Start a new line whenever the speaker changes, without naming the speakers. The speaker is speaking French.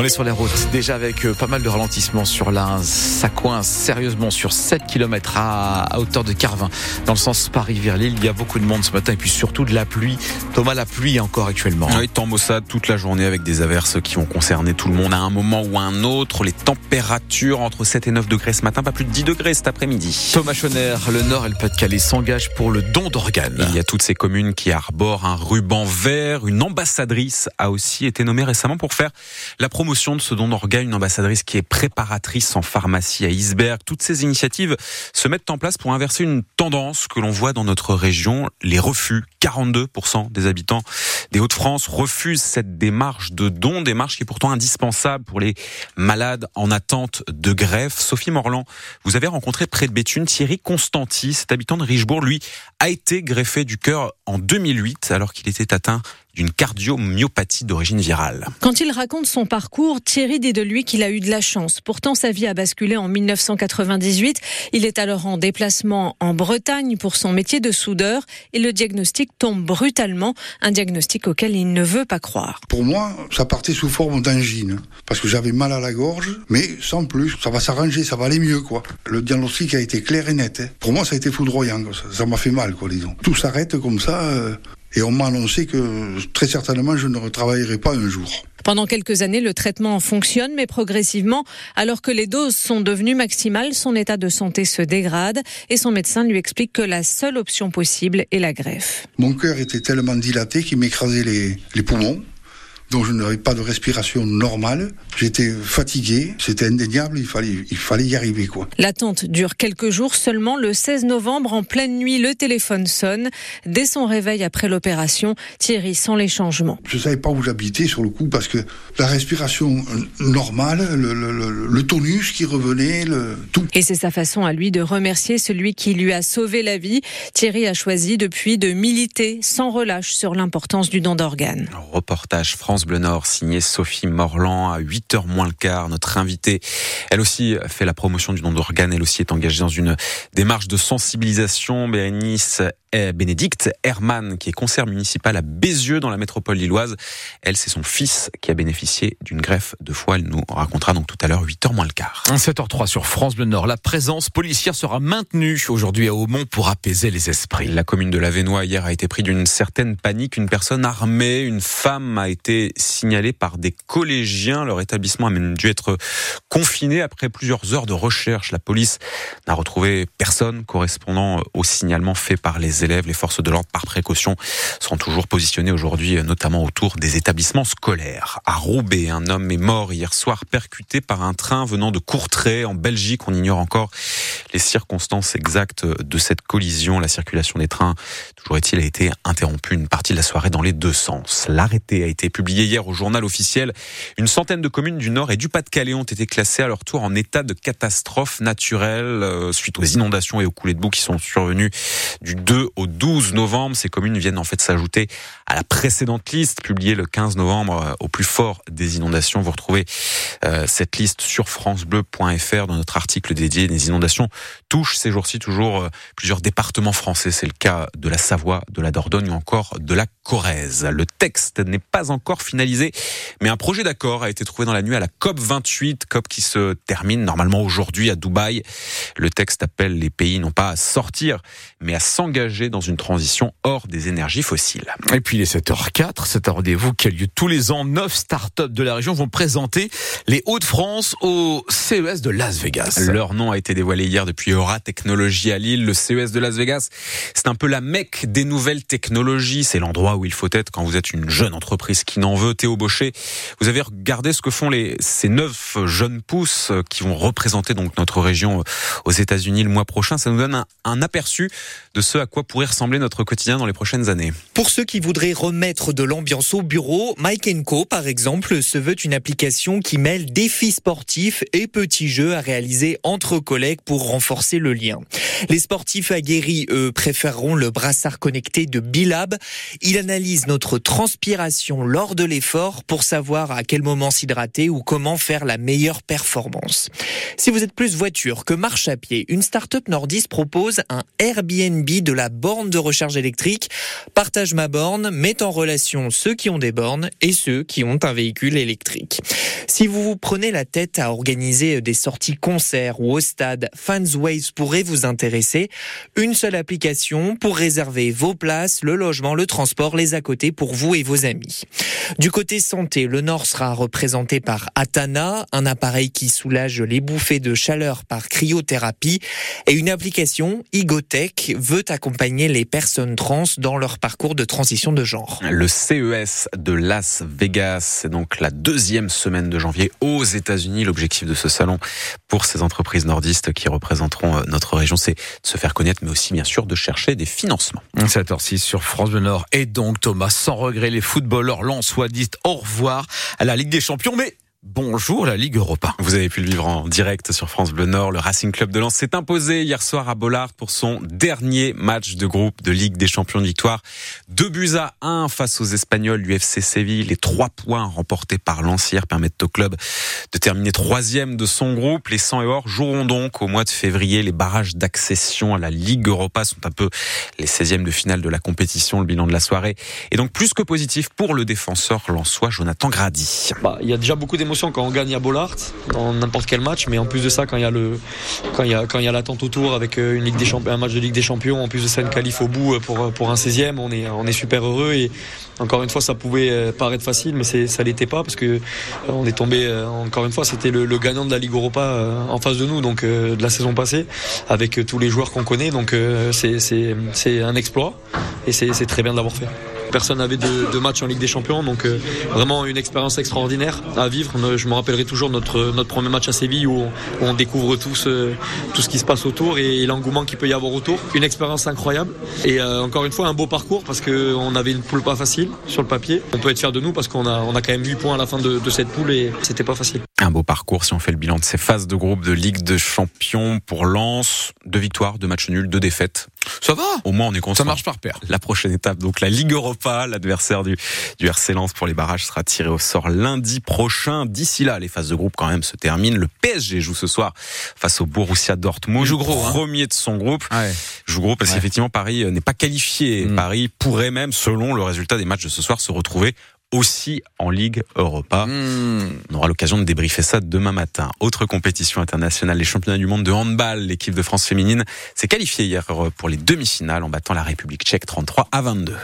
On est sur les routes, déjà avec euh, pas mal de ralentissements sur la Ça coince sérieusement sur 7 km à, hauteur de Carvin. Dans le sens Paris-Vers-Lille, il y a beaucoup de monde ce matin et puis surtout de la pluie. Thomas, la pluie encore actuellement.
Oui, temps maussade toute la journée avec des averses qui ont concerné tout le monde à un moment ou à un autre. Les températures entre 7 et 9 degrés ce matin, pas plus de 10 degrés cet après-midi.
Thomas Schoner, le Nord et le Pas-de-Calais s'engagent pour le don d'organes.
Il y a toutes ces communes qui arborent un ruban vert. Une ambassadrice a aussi été nommée récemment pour faire la promotion de ce don d'organes une ambassadrice qui est préparatrice en pharmacie à Isberg. Toutes ces initiatives se mettent en place pour inverser une tendance que l'on voit dans notre région, les refus. 42% des habitants des Hauts-de-France refusent cette démarche de don, démarche qui est pourtant indispensable pour les malades en attente de greffe. Sophie Morland, vous avez rencontré près de Béthune Thierry Constanti, cet habitant de Richebourg, lui, a été greffé du cœur en 2008 alors qu'il était atteint d'une cardiomyopathie d'origine virale.
Quand il raconte son parcours, Thierry dit de lui qu'il a eu de la chance. Pourtant, sa vie a basculé en 1998. Il est alors en déplacement en Bretagne pour son métier de soudeur et le diagnostic tombe brutalement, un diagnostic auquel il ne veut pas croire.
Pour moi, ça partait sous forme d'angine parce que j'avais mal à la gorge, mais sans plus. Ça va s'arranger, ça va aller mieux, quoi. Le diagnostic a été clair et net. Hein. Pour moi, ça a été foudroyant. Ça m'a fait mal, quoi, disons. Tout s'arrête comme ça. Euh, et on m'a annoncé que très certainement je ne retravaillerai pas un jour.
Pendant quelques années, le traitement fonctionne, mais progressivement, alors que les doses sont devenues maximales, son état de santé se dégrade et son médecin lui explique que la seule option possible est la greffe.
Mon cœur était tellement dilaté qu'il m'écrasait les, les poumons donc je n'avais pas de respiration normale. J'étais fatigué, c'était indéniable, il fallait, il fallait y arriver. quoi.
L'attente dure quelques jours seulement. Le 16 novembre, en pleine nuit, le téléphone sonne. Dès son réveil après l'opération, Thierry sent les changements.
Je ne savais pas où j'habitais sur le coup parce que la respiration normale, le, le, le tonus qui revenait, le, tout.
Et c'est sa façon à lui de remercier celui qui lui a sauvé la vie. Thierry a choisi depuis de militer sans relâche sur l'importance du don d'organes.
Reportage France Bleu Nord, signé Sophie Morland à 8h moins le quart. Notre invitée, elle aussi fait la promotion du don d'organes. Elle aussi est engagée dans une démarche de sensibilisation. Bérénice Bénédicte Hermann, qui est conseillère municipale à Bézieux dans la métropole lilloise. Elle, c'est son fils qui a bénéficié d'une greffe de foie. Elle nous racontera donc tout à l'heure 8h moins le quart.
7h03 sur France Bleu Nord. La présence policière sera maintenue aujourd'hui à Aumont pour apaiser les esprits.
La commune de Lavenois hier a été prise d'une certaine panique. Une personne armée, une femme a été signalée par des collégiens. Leur établissement a même dû être confiné après plusieurs heures de recherche. La police n'a retrouvé personne correspondant au signalement fait par les élèves. Les forces de l'ordre, par précaution, seront toujours positionnées aujourd'hui, notamment autour des établissements scolaires. À Roubaix, un homme est mort hier soir, percuté par un train venant de Courtrai, en Belgique. On ignore encore les circonstances exactes de cette collision. La circulation des trains, toujours est-il, a été interrompue une partie de la soirée dans les deux sens. L'arrêté a été publié hier au journal officiel. Une centaine de communes du Nord et du Pas-de-Calais ont été classées à leur tour en état de catastrophe naturelle euh, suite aux inondations et aux coulées de boue qui sont survenues du 2 au 12 novembre. Ces communes viennent en fait s'ajouter à la précédente liste publiée le 15 novembre euh, au plus fort des inondations. Vous retrouvez euh, cette liste sur francebleu.fr dans notre article dédié. Les inondations touchent ces jours-ci toujours euh, plusieurs départements français. C'est le cas de la Savoie, de la Dordogne ou encore de la Corrèze. Le texte n'est pas encore finalisé, mais un projet d'accord a été trouvé dans la nuit à la COP 28, COP qui se termine normalement aujourd'hui à Dubaï. Le texte appelle les pays non pas à sortir, mais à s'engager dans une transition hors des énergies fossiles.
Et puis il est 7h04, c'est un rendez-vous qui a lieu tous les ans. Neuf startups de la région vont présenter les Hauts-de-France au CES de Las Vegas.
Leur nom a été dévoilé hier depuis Eura Technologies à Lille. Le CES de Las Vegas, c'est un peu la mecque des nouvelles technologies. C'est l'endroit où il faut être quand vous êtes une jeune entreprise qui n'en veut. Théo Baucher, vous avez regardé ce que font les, ces neuf jeunes pousses qui vont représenter donc notre région aux États-Unis le mois prochain. Ça nous donne un, un aperçu de ce à quoi pourrait ressembler notre quotidien dans les prochaines années
Pour ceux qui voudraient remettre de l'ambiance au bureau, Mike Co, par exemple, se veut une application qui mêle défis sportifs et petits jeux à réaliser entre collègues pour renforcer le lien. Les sportifs aguerris, eux, préféreront le brassard connecté de Bilab. Il analyse notre transpiration lors de l'effort pour savoir à quel moment s'hydrater ou comment faire la meilleure performance. Si vous êtes plus voiture que marche à pied, une start-up nordiste propose un Airbnb de la borne de recharge électrique. Partage ma borne met en relation ceux qui ont des bornes et ceux qui ont un véhicule électrique. Si vous vous prenez la tête à organiser des sorties concerts ou au stade, Fansways pourrait vous intéresser. Une seule application pour réserver vos places, le logement, le transport, les à côté pour vous et vos amis. Du côté santé, le Nord sera représenté par Atana, un appareil qui soulage les bouffées de chaleur par cryothérapie et une application, Igotech, veut accompagner les personnes trans dans leur parcours de transition de genre.
Le CES de Las Vegas, c'est donc la deuxième semaine de janvier aux États-Unis. L'objectif de ce salon pour ces entreprises nordistes qui représenteront euh, notre région, c'est de se faire connaître, mais aussi bien sûr de chercher des financements.
7h06 sur France Bleu Nord. Et donc Thomas, sans regret, les footballeurs lensois disent au revoir à la Ligue des Champions, mais Bonjour la Ligue Europa.
Vous avez pu le vivre en direct sur France Bleu Nord. Le Racing Club de Lens s'est imposé hier soir à Bollard pour son dernier match de groupe de Ligue des Champions de victoire. Deux buts à un face aux Espagnols l'UFC Séville. Les trois points remportés par Lancière permettent au club de terminer troisième de son groupe. Les 100 et or joueront donc au mois de février. Les barrages d'accession à la Ligue Europa sont un peu les 16e de finale de la compétition. Le bilan de la soirée est donc plus que positif pour le défenseur lensois Jonathan Grady.
Bah, il y a déjà beaucoup quand on gagne à Bollard dans n'importe quel match, mais en plus de ça, quand il y a le, quand il y a, quand il y a l'attente autour avec euh, une Ligue des Champions, un match de Ligue des Champions, en plus de ça une qualif au bout euh, pour pour un 16e, on est on est super heureux et encore une fois, ça pouvait euh, paraître facile, mais ça l'était pas parce que on est tombé encore une fois, c'était le, gagnant de la Ligue Europa en face de nous, donc de la saison passée, avec tous les joueurs qu'on connaît, donc c'est c'est un exploit et c'est très bien de l'avoir fait. Personne n'avait de, de, match en Ligue des Champions, donc euh, vraiment une expérience extraordinaire à vivre. Je me rappellerai toujours notre, notre premier match à Séville où on, découvre tout ce, tout ce qui se passe autour et, l'engouement qu'il peut y avoir autour. Une expérience incroyable et euh, encore une fois un beau parcours parce qu'on avait une poule pas facile sur le papier. On peut être fier de nous parce qu'on a, on a quand même 8 points à la fin de, de cette poule et c'était pas facile.
Un beau parcours si on fait le bilan de ces phases de groupe de Ligue de Champions pour Lens. Deux victoires, deux matchs nuls, deux défaites.
Ça va
Au moins on est content.
Ça marche par paire.
La prochaine étape, donc la Ligue Europa, l'adversaire du, du RC Lens pour les barrages sera tiré au sort lundi prochain. D'ici là, les phases de groupe quand même se terminent. Le PSG joue ce soir face au Borussia Dortmund.
joue gros,
hein. premier de son groupe.
Ouais.
Joue gros parce qu'effectivement Paris euh, n'est pas qualifié. Mm. Paris pourrait même, selon le résultat des matchs de ce soir, se retrouver aussi en Ligue Europa. Hmm. On aura l'occasion de débriefer ça demain matin. Autre compétition internationale, les championnats du monde de handball. L'équipe de France féminine s'est qualifiée hier pour les demi-finales en battant la République tchèque 33 à 22.